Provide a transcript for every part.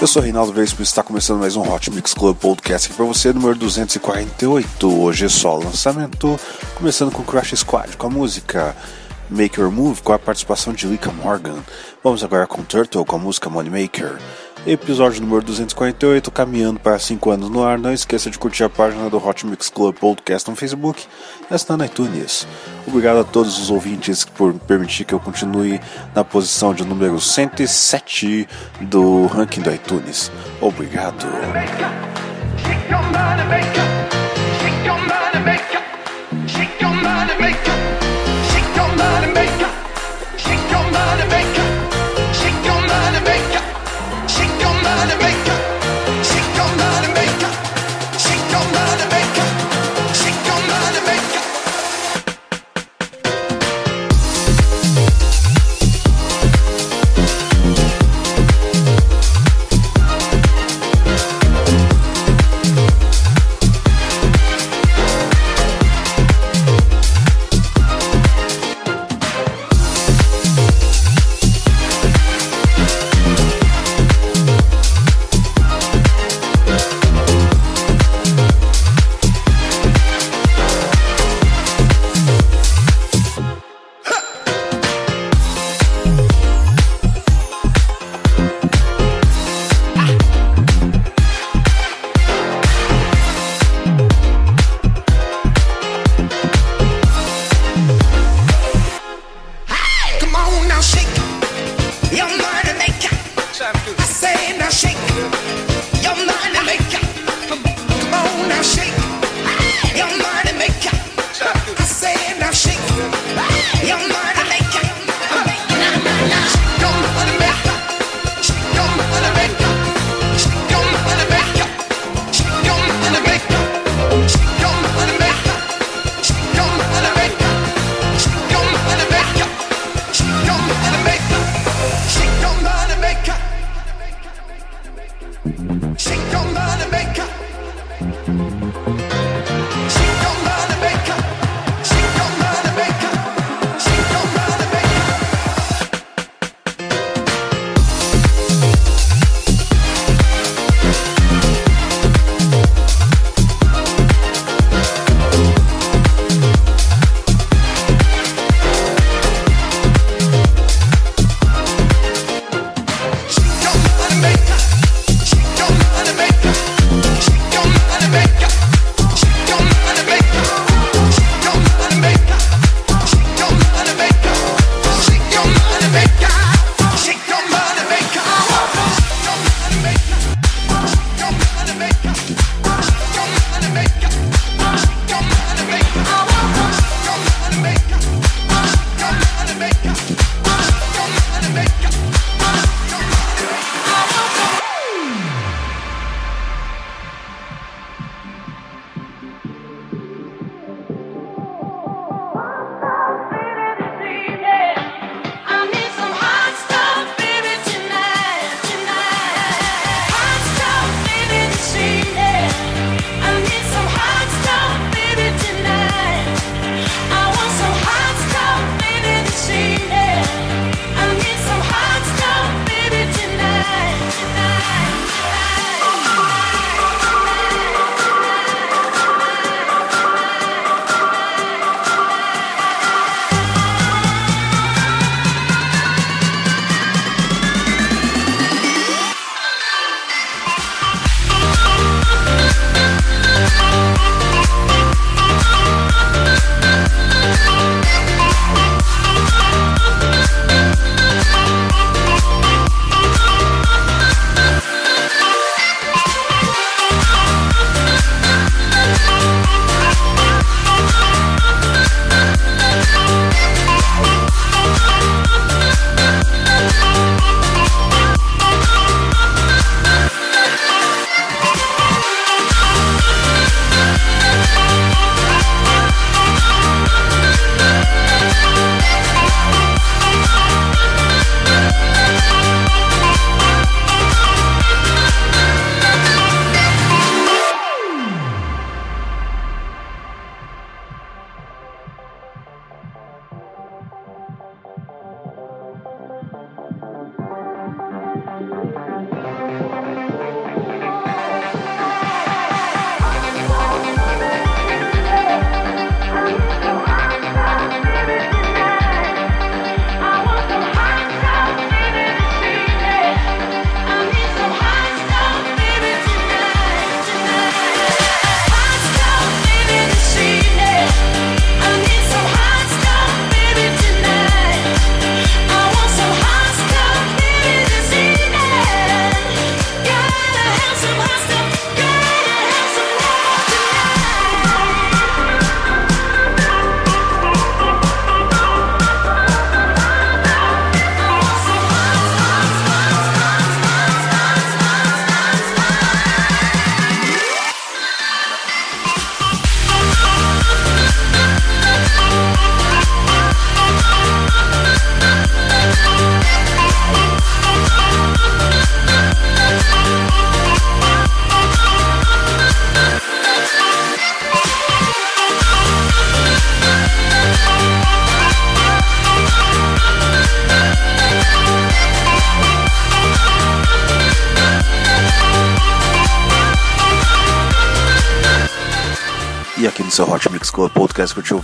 Eu sou Reinaldo Veríssimo e está começando mais um Hot Mix Club Podcast aqui para você, número 248. Hoje é só lançamento, começando com Crash Squad, com a música Make Your Move, com a participação de Lika Morgan. Vamos agora com Turtle, com a música Moneymaker. Episódio número 248, caminhando para 5 anos no ar. Não esqueça de curtir a página do Hot Mix Club Podcast no Facebook e assinar no iTunes. Obrigado a todos os ouvintes por permitir que eu continue na posição de número 107 do ranking do iTunes. Obrigado.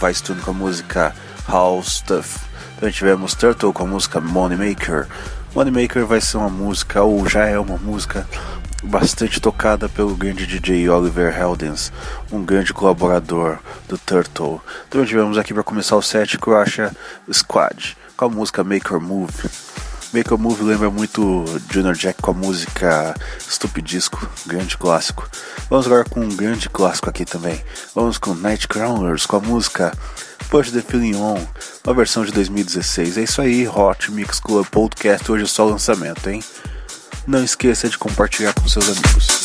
Vice Tune com a música House Stuff. Também tivemos Turtle com a música Moneymaker. Moneymaker vai ser uma música, ou já é uma música, bastante tocada pelo grande DJ Oliver Heldens, um grande colaborador do Turtle. Também tivemos aqui para começar o set Crusher Squad com a música Make Your Move. Make a Move lembra muito Junior Jack com a música Stupidisco, grande clássico. Vamos agora com um grande clássico aqui também. Vamos com Nightcrawlers com a música Push the Feeling On, uma versão de 2016. É isso aí, Hot Mix Club Podcast, hoje é só lançamento, hein? Não esqueça de compartilhar com seus amigos.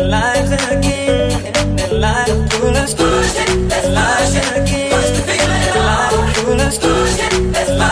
Let's push it, let's. us.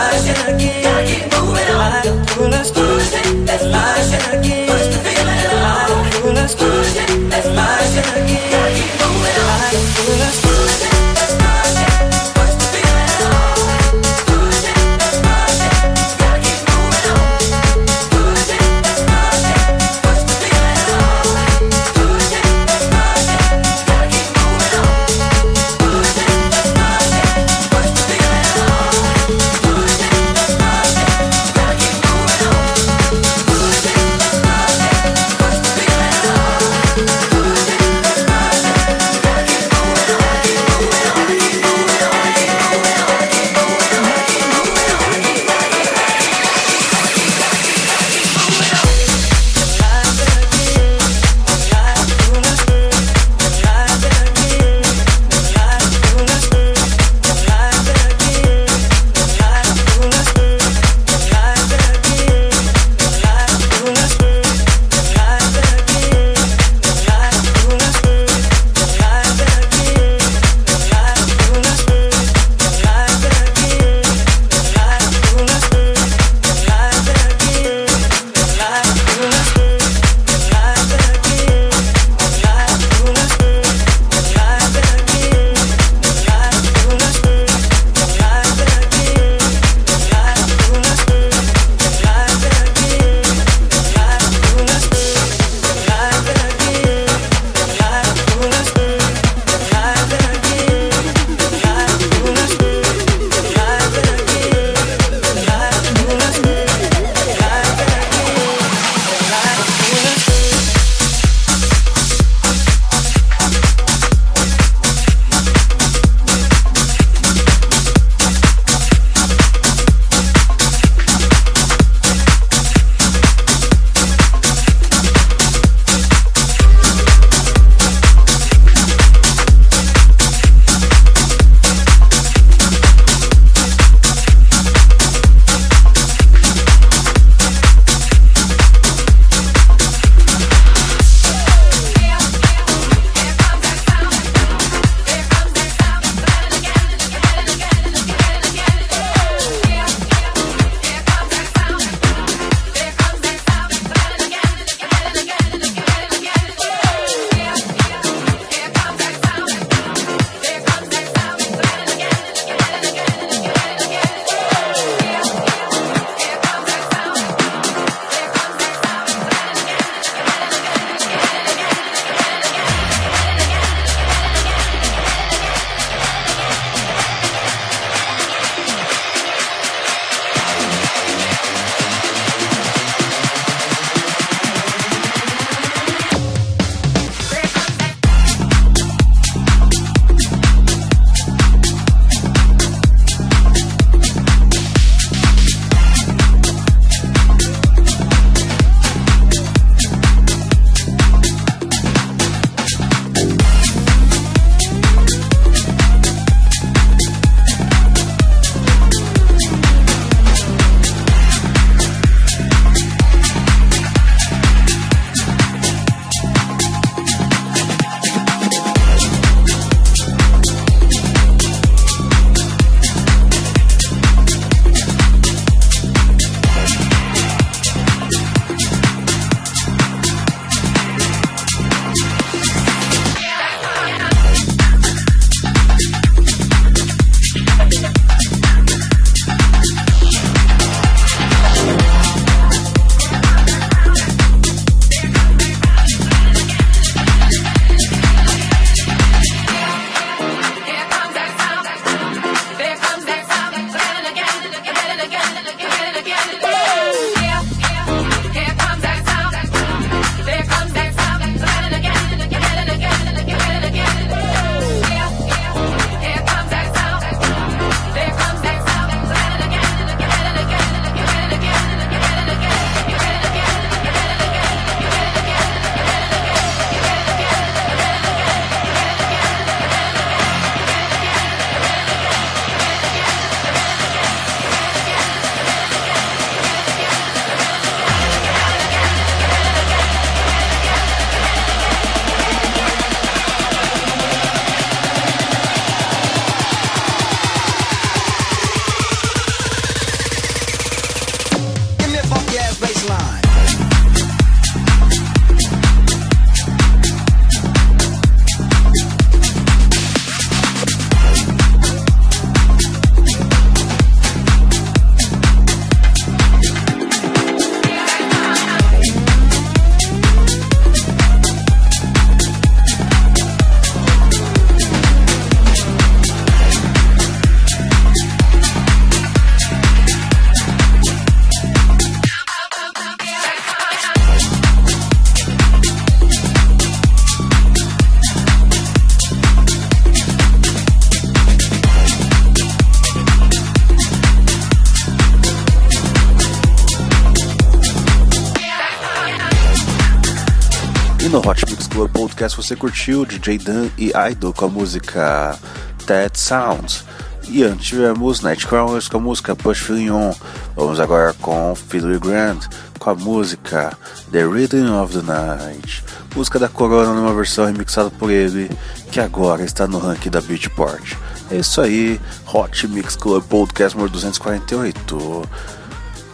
Você curtiu DJ Dan e Idol com a música That Sounds. E antes tivemos Nightcrawlers com a música Push On. Vamos agora com Philly Grant com a música The Rhythm of the Night. Música da Corona numa versão remixada por ele, que agora está no ranking da Beatport. É isso aí, Hot Mix Club Podcast número 248.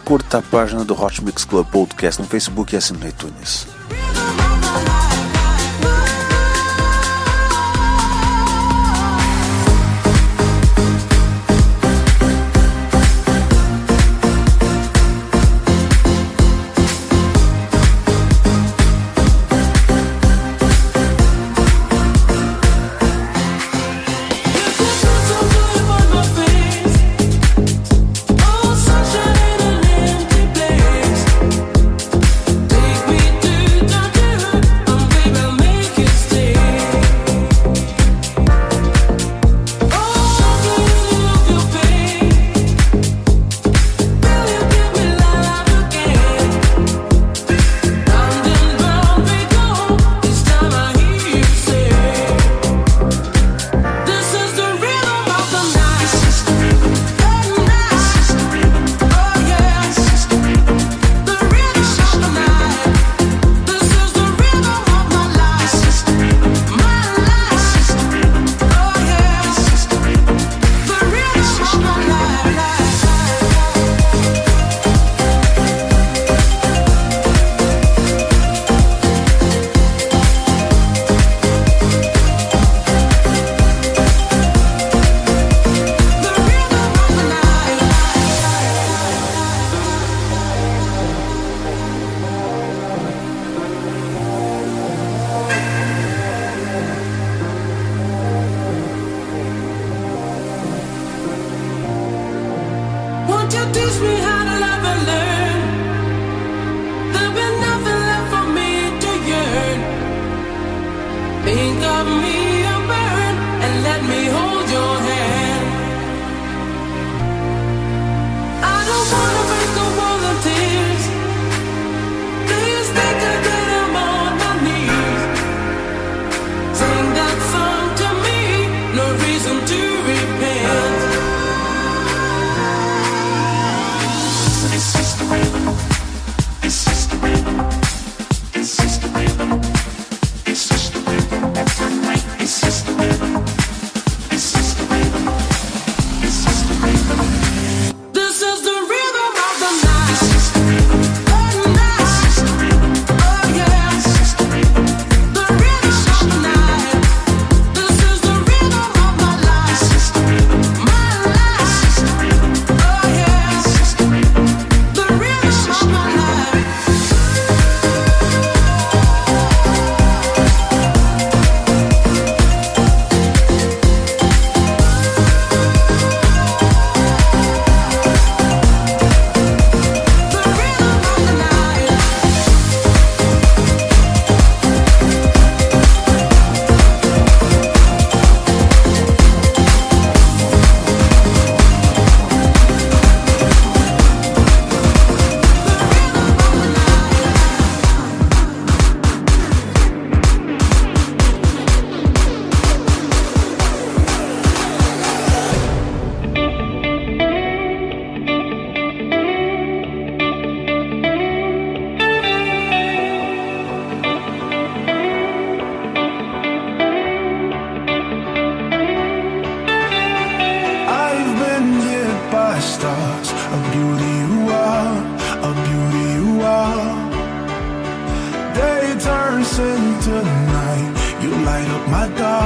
Curta a página do Hot Mix Club Podcast no Facebook e assine no iTunes.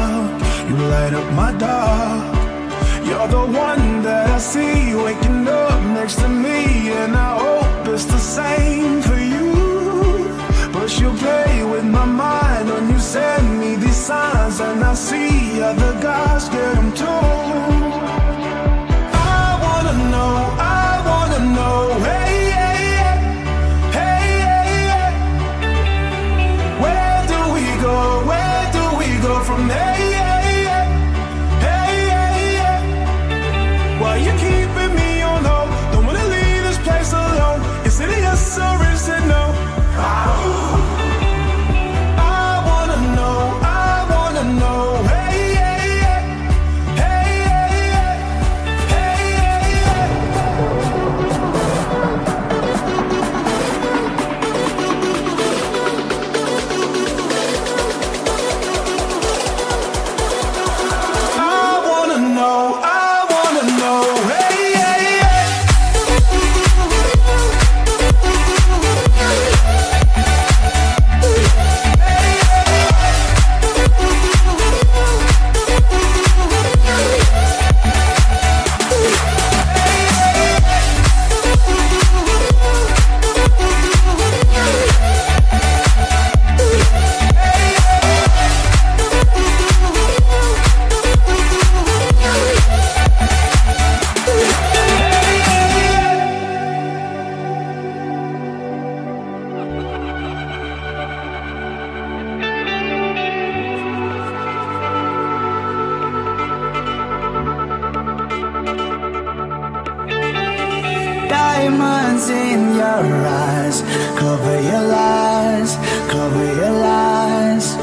up, you light up my dark. You're the one that I see waking up next to me, and I hope it's the same for you. But you play with my mind when you send me these signs, and I see other guys get them too. Diamonds in your eyes. Cover your lies, cover your lies.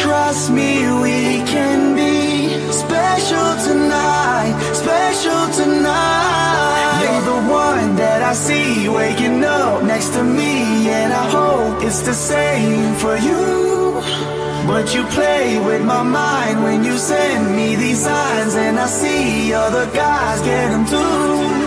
Trust me, we can be special tonight, special tonight. You're the one that I see waking up next to me, and I hope it's the same for you. But you play with my mind when you send me these signs, and I see other guys get them too.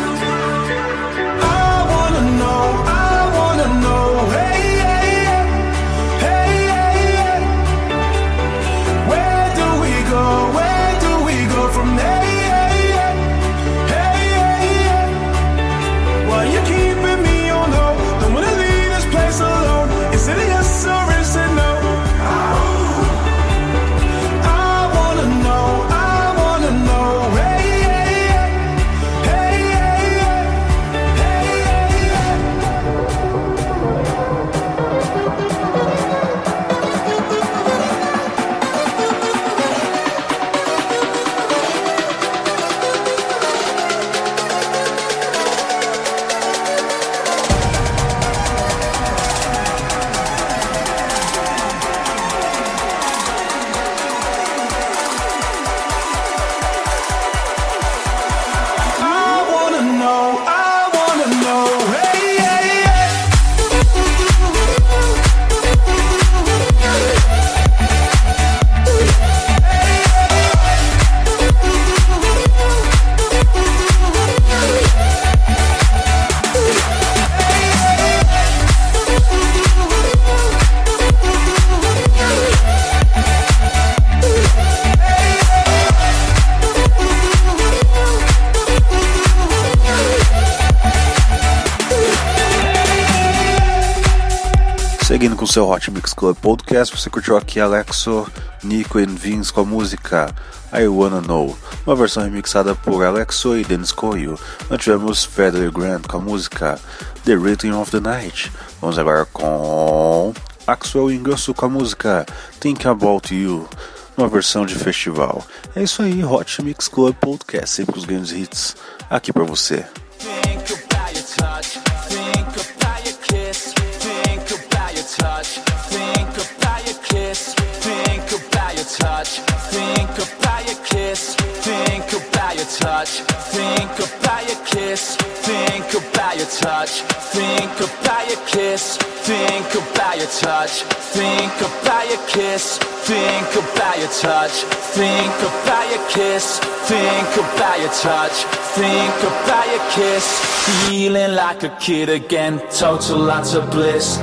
Seu Hot Mix Club Podcast, você curtiu aqui Alexo, Nico e Vince com a música I Wanna Know, uma versão remixada por Alexo e Dennis Coyle. Nós tivemos Federer Grant com a música The Rhythm of the Night. Vamos agora com Axel Ingrosso com a música Think About You, uma versão de festival. É isso aí, Hot Mix Club Podcast, sempre com os grandes hits aqui pra você. Touch. Think about your kiss. Think about your touch. Think about your kiss. Think about your touch. Think about your kiss. Think about your touch. Think about your kiss. Think about your touch. Think about your kiss. Feeling like a kid again. Total lots of bliss.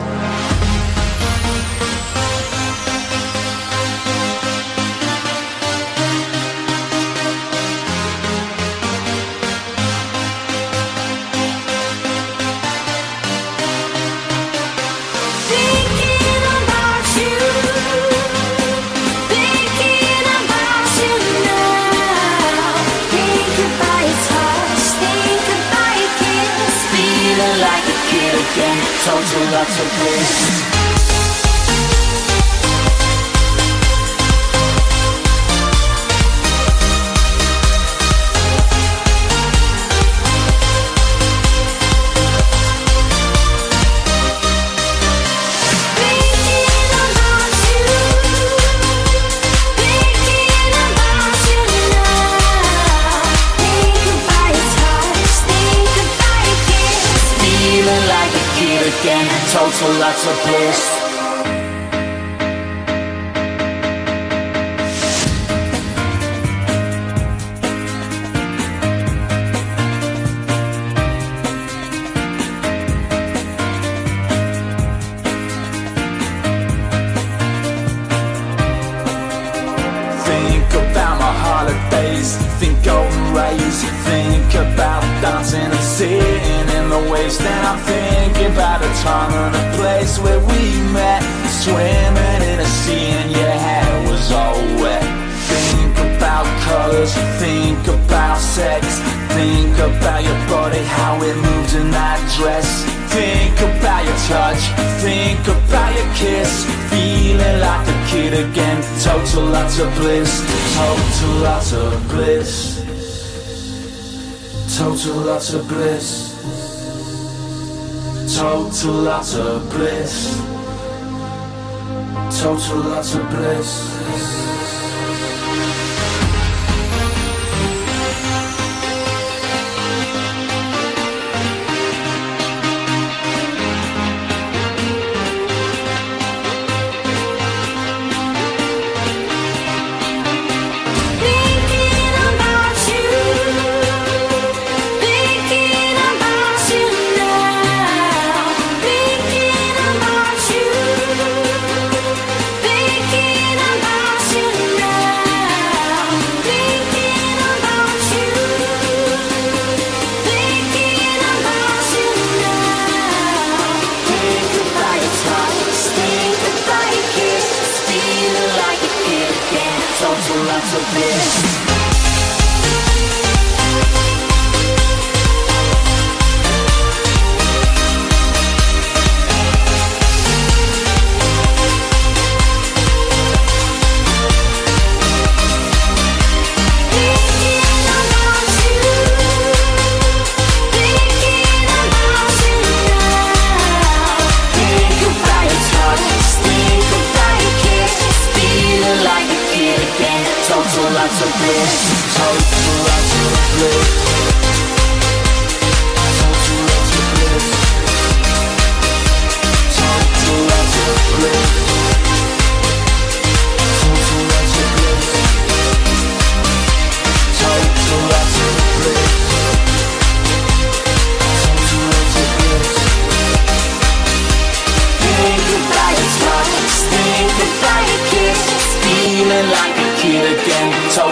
Like a kid again. Total lots of bliss. Total lots of bliss. place where we met. Swimming in a sea and your hair was all wet. Think about colors, think about sex. Think about your body, how it moved in that dress. Think about your touch, think about your kiss. Feeling like a kid again, total utter bliss. Total utter bliss. Total utter bliss total utter bliss. Total utter bliss.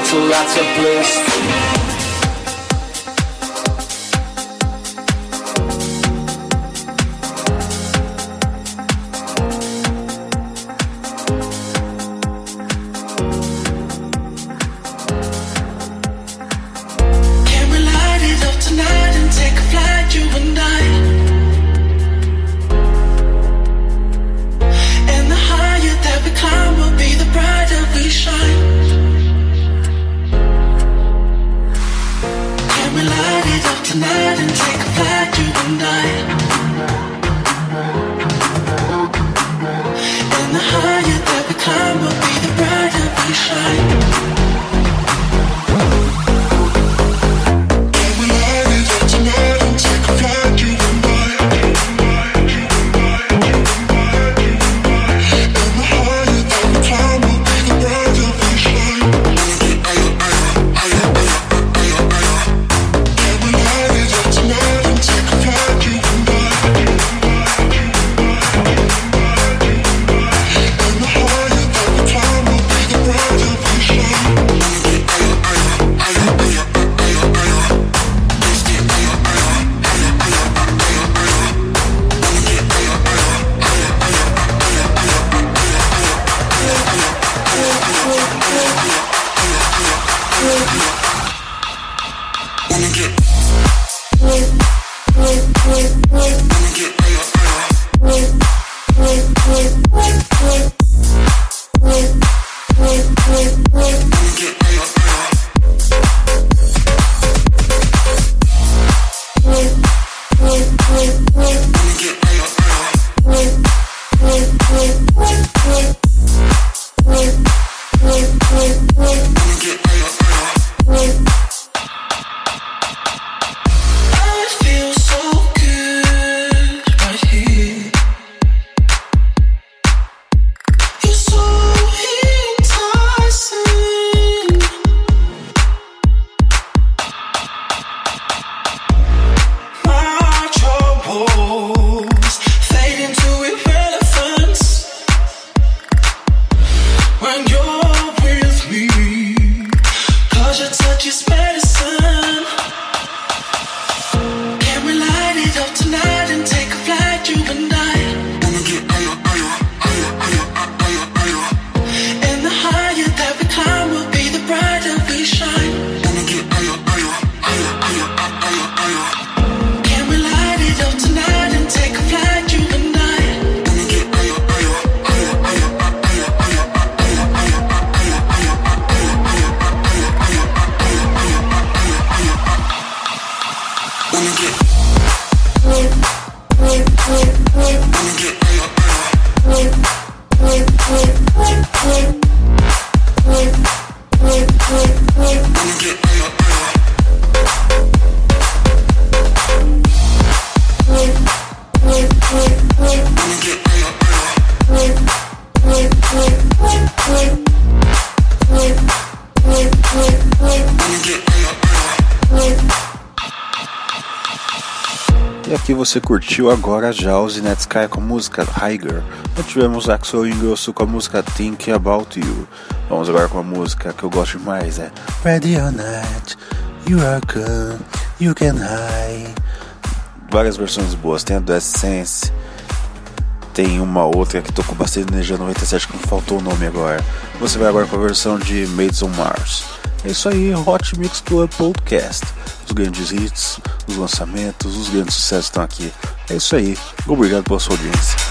to lots of bliss. Você curtiu agora já o Zinette Sky com a música Higher. Nós tivemos Axel Ingrosso com a música Think About You. Vamos agora com a música que eu gosto mais, é Ready or Not, You Are Gone, You Can Hide. Várias versões boas, tem a do Essence, tem uma outra que tocou bastante energia 97 que não faltou o nome agora. Você vai agora com a versão de Maids on Mars. É isso aí, Hot Mix Club Podcast. Os grandes hits, os lançamentos, os grandes sucessos estão aqui. É isso aí. Obrigado pela sua audiência.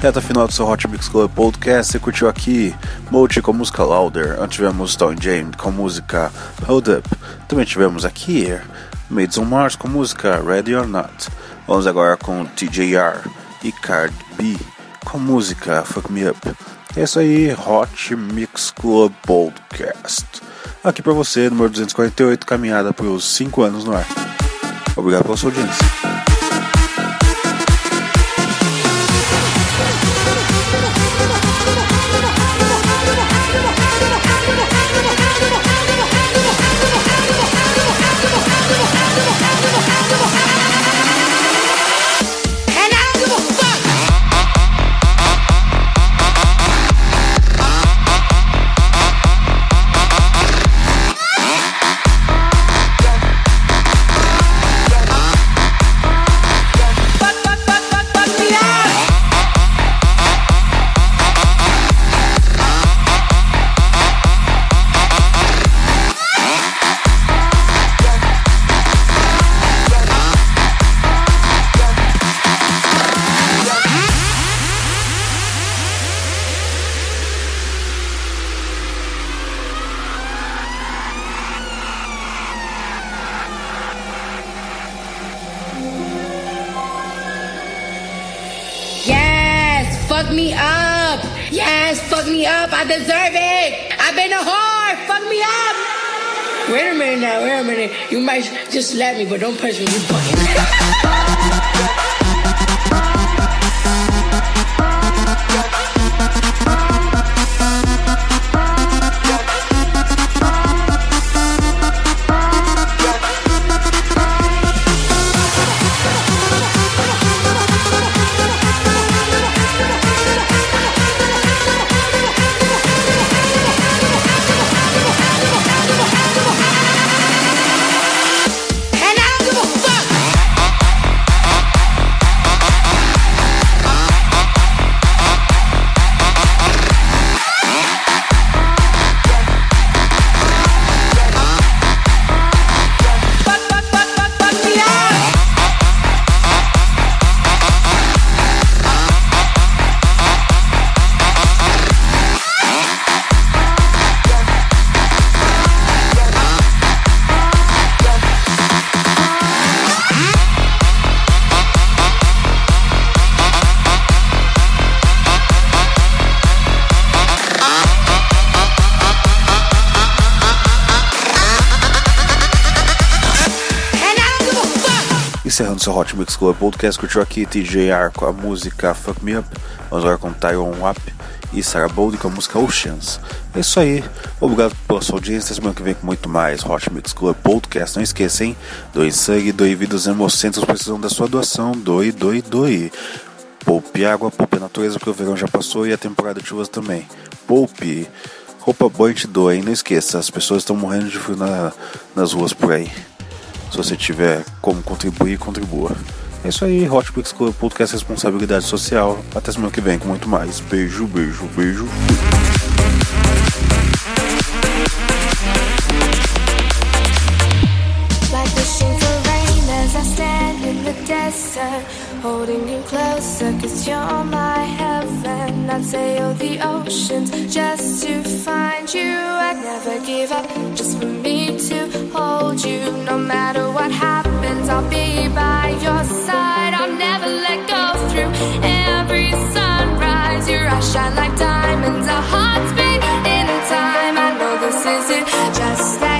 Reta final do seu Hot Mix Club Podcast, você curtiu aqui Mochi com música Louder, antes tivemos Stone James com música Hold Up, também tivemos aqui Maids on Mars com música Ready or Not. Vamos agora com TJR e Card B com música Fuck Me Up. É isso aí, Hot Mix Club Podcast. Aqui pra você, número 248, caminhada pelos 5 anos no ar. Obrigado pela sua audiência. Fuck me up. Yes, fuck me up. I deserve it. I've been a whore. Fuck me up. Wait a minute now. Wait a minute. You might just slap me, but don't punch me. You fucking. Club Podcast, curtiu aqui TJR com a música Fuck Me Up. Vamos agora com Tyron Wapp e Sarah Bold com a música Oceans. É isso aí. Obrigado pela sua audiência. Semana que vem com muito mais Hot Mix Club Podcast. Não esqueça, hein? Doe sangue, doe vidas hemocentros precisam da sua doação. Doe, doe, doe. Poupe água, poupe natureza, porque o verão já passou e a temporada de chuvas também. Poupe. Roupa boa gente doa, hein? Não esqueça, as pessoas estão morrendo de frio na- nas ruas por aí. Se você tiver como contribuir, contribua. É isso aí, Hot Picks Club, podcast Responsabilidade Social. Até semana que vem com muito mais. Beijo, beijo, beijo. holding you closer cause you're my heaven i'd sail the oceans just to find you i'd never give up just for me to hold you no matter what happens I'll be by your side. I'll never let go through every sunrise. Your eyes shine like diamonds, our hearts beat in time. I know this isn't just that.